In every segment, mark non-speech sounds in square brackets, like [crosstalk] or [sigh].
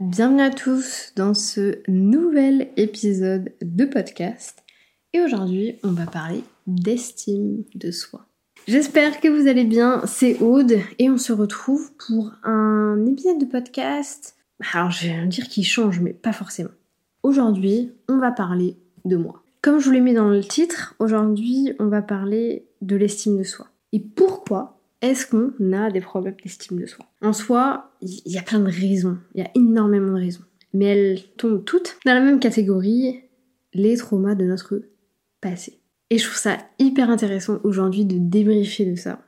Bienvenue à tous dans ce nouvel épisode de podcast. Et aujourd'hui, on va parler d'estime de soi. J'espère que vous allez bien, c'est Aude et on se retrouve pour un épisode de podcast. Alors je vais dire qu'il change, mais pas forcément. Aujourd'hui, on va parler de moi. Comme je vous l'ai mis dans le titre, aujourd'hui, on va parler de l'estime de soi. Et pourquoi est-ce qu'on a des problèmes d'estime de soi? En soi, il y a plein de raisons, il y a énormément de raisons. Mais elles tombent toutes dans la même catégorie, les traumas de notre passé. Et je trouve ça hyper intéressant aujourd'hui de débriefer de ça.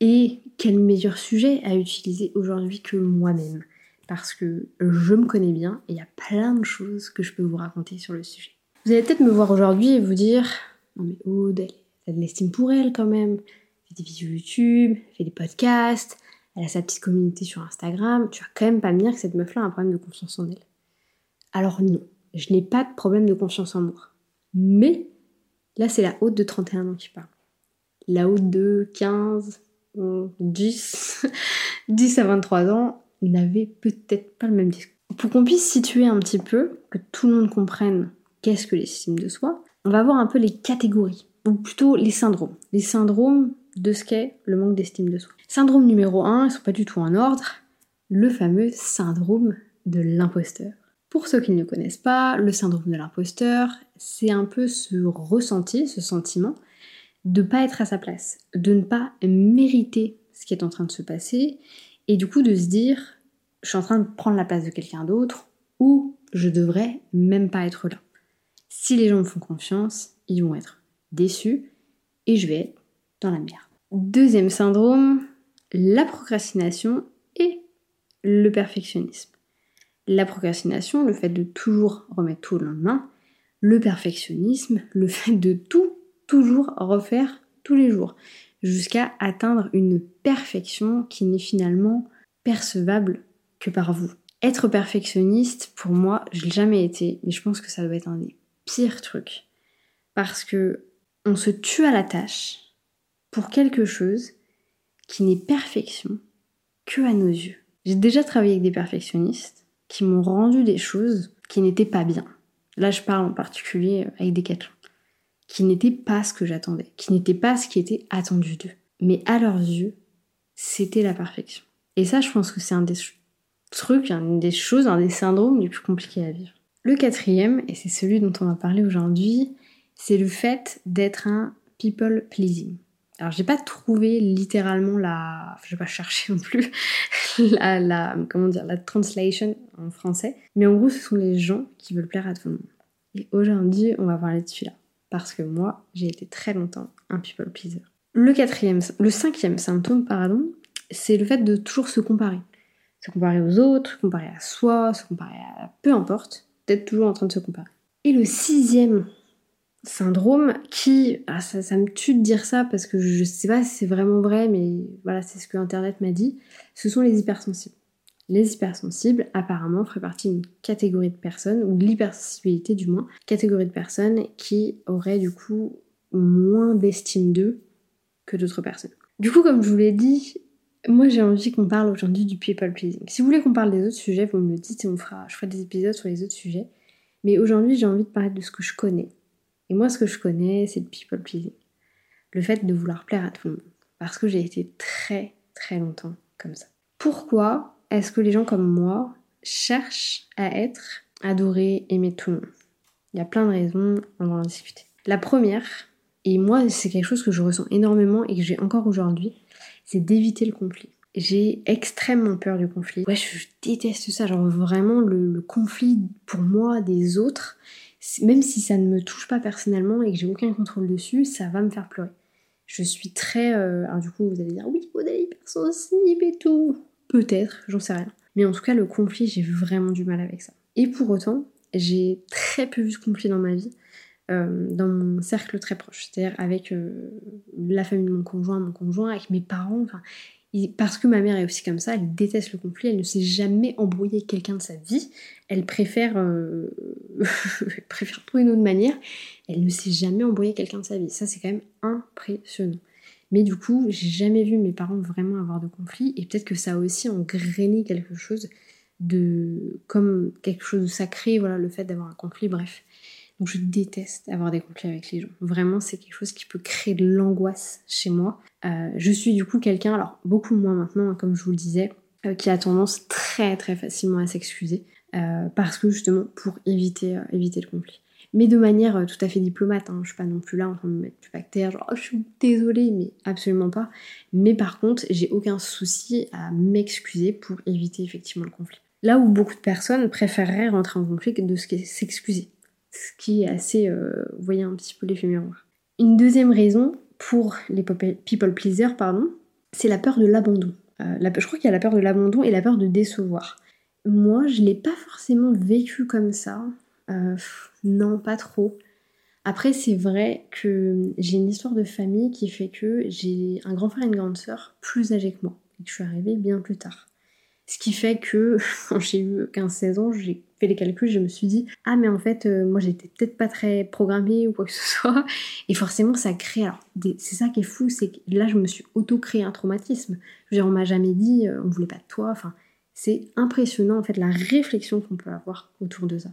Et quel meilleur sujet à utiliser aujourd'hui que moi-même? Parce que je me connais bien et il y a plein de choses que je peux vous raconter sur le sujet. Vous allez peut-être me voir aujourd'hui et vous dire Non mais Aude, elle a de l'estime pour elle quand même fait des vidéos YouTube, fait des podcasts, elle a sa petite communauté sur Instagram, tu vas quand même pas me dire que cette meuf-là a un problème de confiance en elle. Alors non, je n'ai pas de problème de confiance en moi. Mais là, c'est la haute de 31 ans qui parle. La haute de 15, 10, 10 à 23 ans n'avait peut-être pas le même discours. Pour qu'on puisse situer un petit peu, que tout le monde comprenne qu'est-ce que l'estime de soi, on va voir un peu les catégories, ou plutôt les syndromes. Les syndromes de ce qu'est le manque d'estime de soi. Syndrome numéro 1, ils sont pas du tout en ordre, le fameux syndrome de l'imposteur. Pour ceux qui ne le connaissent pas, le syndrome de l'imposteur, c'est un peu ce ressenti, ce sentiment de ne pas être à sa place, de ne pas mériter ce qui est en train de se passer, et du coup de se dire je suis en train de prendre la place de quelqu'un d'autre, ou je devrais même pas être là. Si les gens me font confiance, ils vont être déçus, et je vais être la merde. Deuxième syndrome, la procrastination et le perfectionnisme. La procrastination, le fait de toujours remettre tout au lendemain. Le perfectionnisme, le [laughs] fait de tout, toujours refaire tous les jours, jusqu'à atteindre une perfection qui n'est finalement percevable que par vous. Être perfectionniste, pour moi, je l'ai jamais été, mais je pense que ça doit être un des pires trucs. Parce que on se tue à la tâche, pour quelque chose qui n'est perfection que à nos yeux. J'ai déjà travaillé avec des perfectionnistes qui m'ont rendu des choses qui n'étaient pas bien. Là, je parle en particulier avec des Decathlon, qui n'étaient pas ce que j'attendais, qui n'étaient pas ce qui était attendu d'eux. Mais à leurs yeux, c'était la perfection. Et ça, je pense que c'est un des trucs, une des choses, un des syndromes les plus compliqués à vivre. Le quatrième, et c'est celui dont on va parler aujourd'hui, c'est le fait d'être un people pleasing. Alors j'ai pas trouvé littéralement la, je vais pas [laughs] chercher non plus la, la, comment dire, la translation en français, mais en gros ce sont les gens qui veulent plaire à tout le monde. Et aujourd'hui on va parler de celui-là parce que moi j'ai été très longtemps un people pleaser. Le quatrième, le cinquième symptôme pardon, c'est le fait de toujours se comparer, se comparer aux autres, se comparer à soi, se comparer à peu importe, d'être toujours en train de se comparer. Et le sixième syndrome qui, ah, ça, me tue de dire ça parce que je sais pas si c'est vraiment vrai, mais voilà, c'est ce que Internet m'a dit, ce sont les hypersensibles. Les hypersensibles, apparemment, feraient partie d'une catégorie de personnes, ou de l'hypersensibilité du moins, catégorie de personnes qui auraient du coup moins d'estime d'eux que d'autres personnes. Du coup, comme je vous l'ai dit, moi j'ai envie qu'on parle aujourd'hui du people pleasing. Si vous voulez qu'on parle des autres sujets, vous me le dites et on fera, je ferai des épisodes sur les autres sujets. Mais aujourd'hui, j'ai envie de parler de ce que je connais, et moi, ce que je connais, c'est le people pleasing. Le fait de vouloir plaire à tout le monde. Parce que j'ai été très, très longtemps comme ça. Pourquoi est-ce que les gens comme moi cherchent à être adorés, aimés tout le monde? Il y a plein de raisons, on va en discuter. La première, et moi, c'est quelque chose que je ressens énormément et que j'ai encore aujourd'hui, c'est d'éviter le conflit. J'ai extrêmement peur du conflit. Ouais, je déteste ça, genre vraiment le conflit pour moi des autres même si ça ne me touche pas personnellement et que j'ai aucun contrôle dessus, ça va me faire pleurer. Je suis très. Euh, alors, du coup, vous allez dire oui, êtes hypersensible et tout. Peut-être, j'en sais rien. Mais en tout cas, le conflit, j'ai vraiment du mal avec ça. Et pour autant, j'ai très peu vu ce conflit dans ma vie, euh, dans mon cercle très proche. C'est-à-dire avec euh, la famille de mon conjoint, mon conjoint, avec mes parents. Enfin, parce que ma mère est aussi comme ça, elle déteste le conflit, elle ne s'est jamais embrouillée quelqu'un de sa vie, elle préfère, euh, [laughs] une autre manière, elle ne s'est jamais embrouillée quelqu'un de sa vie. Ça, c'est quand même impressionnant. Mais du coup, j'ai jamais vu mes parents vraiment avoir de conflit, et peut-être que ça a aussi engrainé quelque chose de comme quelque chose de sacré, voilà, le fait d'avoir un conflit, bref. Donc je déteste avoir des conflits avec les gens. Vraiment, c'est quelque chose qui peut créer de l'angoisse chez moi. Euh, je suis du coup quelqu'un, alors beaucoup moins maintenant, hein, comme je vous le disais, euh, qui a tendance très très facilement à s'excuser. Euh, parce que justement, pour éviter, éviter le conflit. Mais de manière tout à fait diplomate, hein. je suis pas non plus là en train de me mettre du bactère, genre oh, je suis désolée, mais absolument pas. Mais par contre, j'ai aucun souci à m'excuser pour éviter effectivement le conflit. Là où beaucoup de personnes préféreraient rentrer en conflit que de s'excuser. Ce qui est assez, euh, vous voyez un petit peu l'effet miroir. Une deuxième raison pour les people pleasers, pardon, c'est la peur de l'abandon. Euh, je crois qu'il y a la peur de l'abandon et la peur de décevoir. Moi, je l'ai pas forcément vécu comme ça. Euh, non, pas trop. Après, c'est vrai que j'ai une histoire de famille qui fait que j'ai un grand frère et une grande sœur plus âgés que moi et que je suis arrivée bien plus tard. Ce qui fait que [laughs] quand j'ai eu 15-16 ans, j'ai fait les calculs, je me suis dit ah mais en fait euh, moi j'étais peut-être pas très programmée ou quoi que ce [laughs] soit et forcément ça crée alors c'est ça qui est fou c'est que là je me suis auto créé un traumatisme. Je veux dire on m'a jamais dit euh, on voulait pas de toi enfin c'est impressionnant en fait la réflexion qu'on peut avoir autour de ça.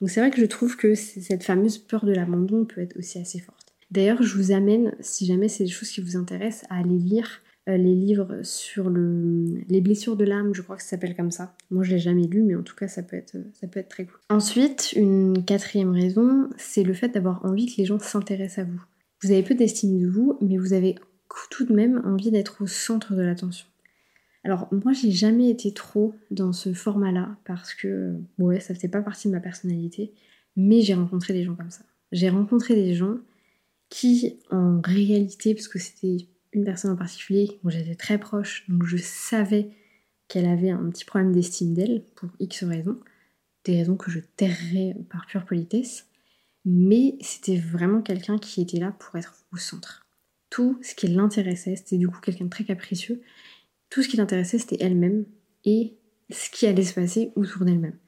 Donc c'est vrai que je trouve que cette fameuse peur de l'abandon peut être aussi assez forte. D'ailleurs, je vous amène, si jamais c'est des choses qui vous intéressent, à aller lire les livres sur le, les blessures de l'âme, je crois que ça s'appelle comme ça. Moi, je l'ai jamais lu, mais en tout cas, ça peut être, ça peut être très cool. Ensuite, une quatrième raison, c'est le fait d'avoir envie que les gens s'intéressent à vous. Vous avez peu d'estime de vous, mais vous avez tout de même envie d'être au centre de l'attention. Alors moi j'ai jamais été trop dans ce format-là parce que ouais ça faisait pas partie de ma personnalité, mais j'ai rencontré des gens comme ça. J'ai rencontré des gens qui en réalité, parce que c'était une personne en particulier dont j'étais très proche, donc je savais qu'elle avait un petit problème d'estime d'elle pour X raisons, des raisons que je tairais par pure politesse, mais c'était vraiment quelqu'un qui était là pour être au centre. Tout ce qui l'intéressait, c'était du coup quelqu'un de très capricieux, tout ce qui l'intéressait c'était elle-même et ce qui allait se passer autour d'elle-même.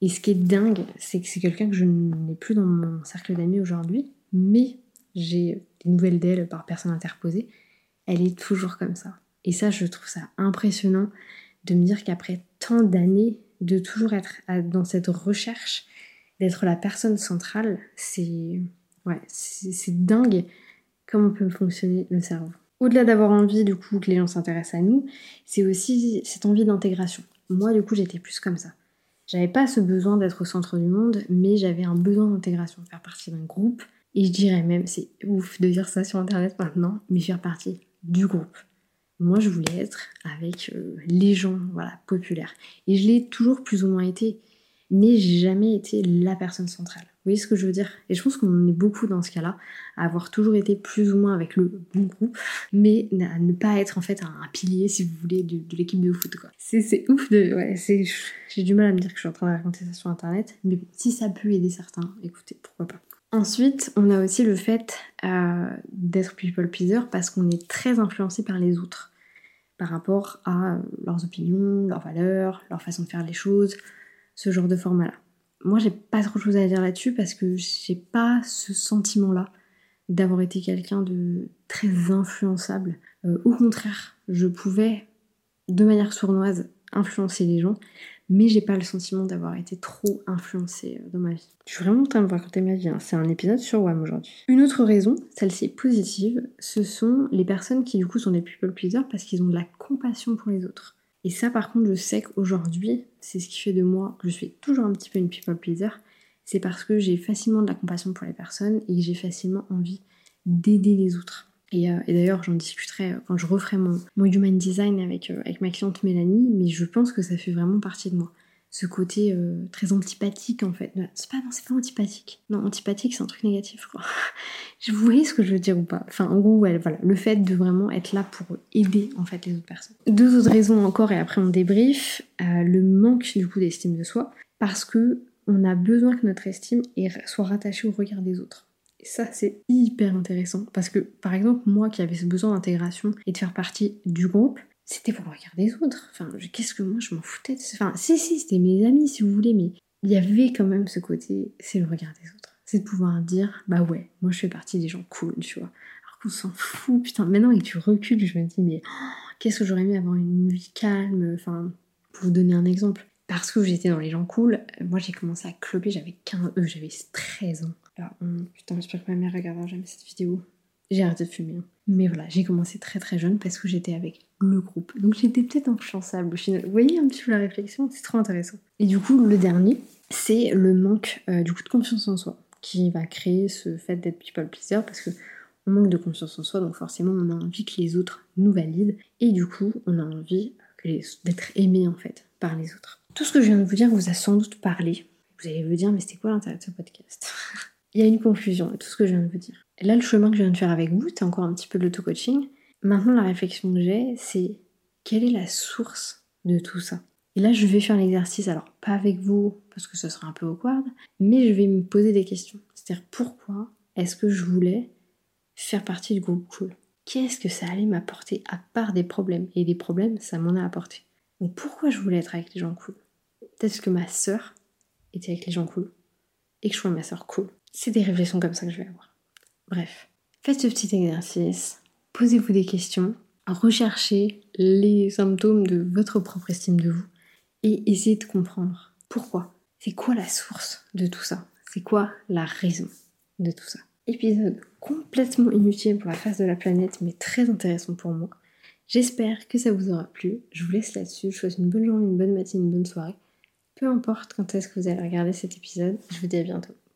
Et ce qui est dingue, c'est que c'est quelqu'un que je n'ai plus dans mon cercle d'amis aujourd'hui, mais j'ai des nouvelles d'elle par personne interposée, elle est toujours comme ça. Et ça, je trouve ça impressionnant de me dire qu'après tant d'années, de toujours être dans cette recherche, d'être la personne centrale, c'est ouais, c'est dingue comment peut fonctionner le cerveau. Au-delà d'avoir envie du coup que les gens s'intéressent à nous, c'est aussi cette envie d'intégration. Moi du coup j'étais plus comme ça. J'avais pas ce besoin d'être au centre du monde, mais j'avais un besoin d'intégration, faire partie d'un groupe. Et je dirais même, c'est ouf de dire ça sur internet maintenant, mais faire partie du groupe. Moi, je voulais être avec euh, les gens, voilà, populaires. Et je l'ai toujours plus ou moins été, mais j'ai jamais été la personne centrale. Vous voyez ce que je veux dire? Et je pense qu'on est beaucoup dans ce cas-là, à avoir toujours été plus ou moins avec le bon groupe, mais à ne pas être en fait un, pilier, si vous voulez, de, l'équipe de foot, quoi. C'est ouf de... Ouais, j'ai du mal à me dire que je suis en train de raconter ça sur Internet, mais si ça peut aider certains, écoutez, pourquoi pas. Ensuite, on a aussi le fait euh, d'être people pleaser parce qu'on est très influencé par les autres par rapport à euh, leurs opinions, leurs valeurs, leur façon de faire les choses, ce genre de format-là. Moi, j'ai pas trop de choses à dire là-dessus parce que j'ai pas ce sentiment-là d'avoir été quelqu'un de très influençable. Euh, au contraire, je pouvais, de manière sournoise, influencer les gens, mais j'ai pas le sentiment d'avoir été trop influencée euh, dans ma vie. Je suis vraiment en train de raconter ma vie, hein. c'est un épisode sur WAM aujourd'hui. Une autre raison, celle-ci positive, ce sont les personnes qui du coup sont des people pleasers parce qu'ils ont de la compassion pour les autres. Et ça par contre je sais qu'aujourd'hui, c'est ce qui fait de moi que je suis toujours un petit peu une people pleaser, c'est parce que j'ai facilement de la compassion pour les personnes et que j'ai facilement envie d'aider les autres. Euh, et, d'ailleurs, j'en discuterai euh, quand je referai mon, human design avec, euh, avec ma cliente Mélanie, mais je pense que ça fait vraiment partie de moi. Ce côté très antipathique en fait. C'est pas, non, c'est pas antipathique. Non, antipathique, c'est un truc négatif, quoi. [laughs] Vous voyez ce que je veux dire ou pas? Enfin, en gros, voilà, le fait de vraiment être là pour aider en fait les autres personnes. Deux autres raisons encore, et après on débrief. le manque du coup d'estime de soi, parce que on a besoin que notre estime soit rattachée au regard des autres. Et ça, c'est hyper intéressant parce que, par exemple, moi qui avais ce besoin d'intégration et de faire partie du groupe, c'était pour regarder les autres. Enfin, qu'est-ce que moi, je m'en foutais. Enfin, si, si, c'était mes amis, si vous voulez, mais il y avait quand même ce côté, c'est le regard des autres. C'est de pouvoir dire, bah ouais, moi je fais partie des gens cool, tu vois. Alors qu'on s'en fout, putain, maintenant que tu recules, je me dis, mais oh, qu'est-ce que j'aurais aimé avoir une vie calme, enfin, pour vous donner un exemple. parce que j'étais dans les gens cool, moi j'ai commencé à cloper, j'avais 15, euh, j'avais 13 ans. Alors, putain, j'espère que ma mère regardera jamais cette vidéo. J'ai arrêté de fumer. Hein. Mais voilà, j'ai commencé très très jeune parce que j'étais avec le groupe. Donc j'étais peut-être influençable au final. Vous voyez un petit peu la réflexion, c'est trop intéressant. Et du coup, le dernier, c'est le manque euh, du coup de confiance en soi qui va créer ce fait d'être people pleaser parce que on manque de confiance en soi, donc forcément on a envie que les autres nous valident et du coup on a envie d'être aimé en fait par les autres. Tout ce que je viens de vous dire vous a sans doute parlé. Vous allez vous dire, mais c'était quoi l'intérêt de ce podcast? [laughs] Il y a une confusion à tout ce que je viens de vous dire. là, le chemin que je viens de faire avec vous, c'est encore un petit peu de l'auto-coaching. Maintenant, la réflexion que j'ai, c'est quelle est la source de tout ça? Et là, je vais faire l'exercice, alors pas avec vous, parce que ce sera un peu awkward, mais je vais me poser des questions. C'est-à-dire, pourquoi est-ce que je voulais faire partie du groupe cool? Qu'est-ce que ça allait m'apporter à part des problèmes? Et des problèmes, ça m'en a apporté. Donc pourquoi je voulais être avec les gens cool? Peut-être que ma sœur était avec les gens cool et que je sois ma sœur cool. C'est des réflexions comme ça que je vais avoir. Bref, faites ce petit exercice, posez-vous des questions, recherchez les symptômes de votre propre estime de vous et essayez de comprendre pourquoi. C'est quoi la source de tout ça? C'est quoi la raison de tout ça? Épisode complètement inutile pour la face de la planète, mais très intéressant pour moi. J'espère que ça vous aura plu. Je vous laisse là-dessus. Je vous souhaite une bonne journée, une bonne matinée, une bonne soirée. Peu importe quand est-ce que vous allez regarder cet épisode, je vous dis à bientôt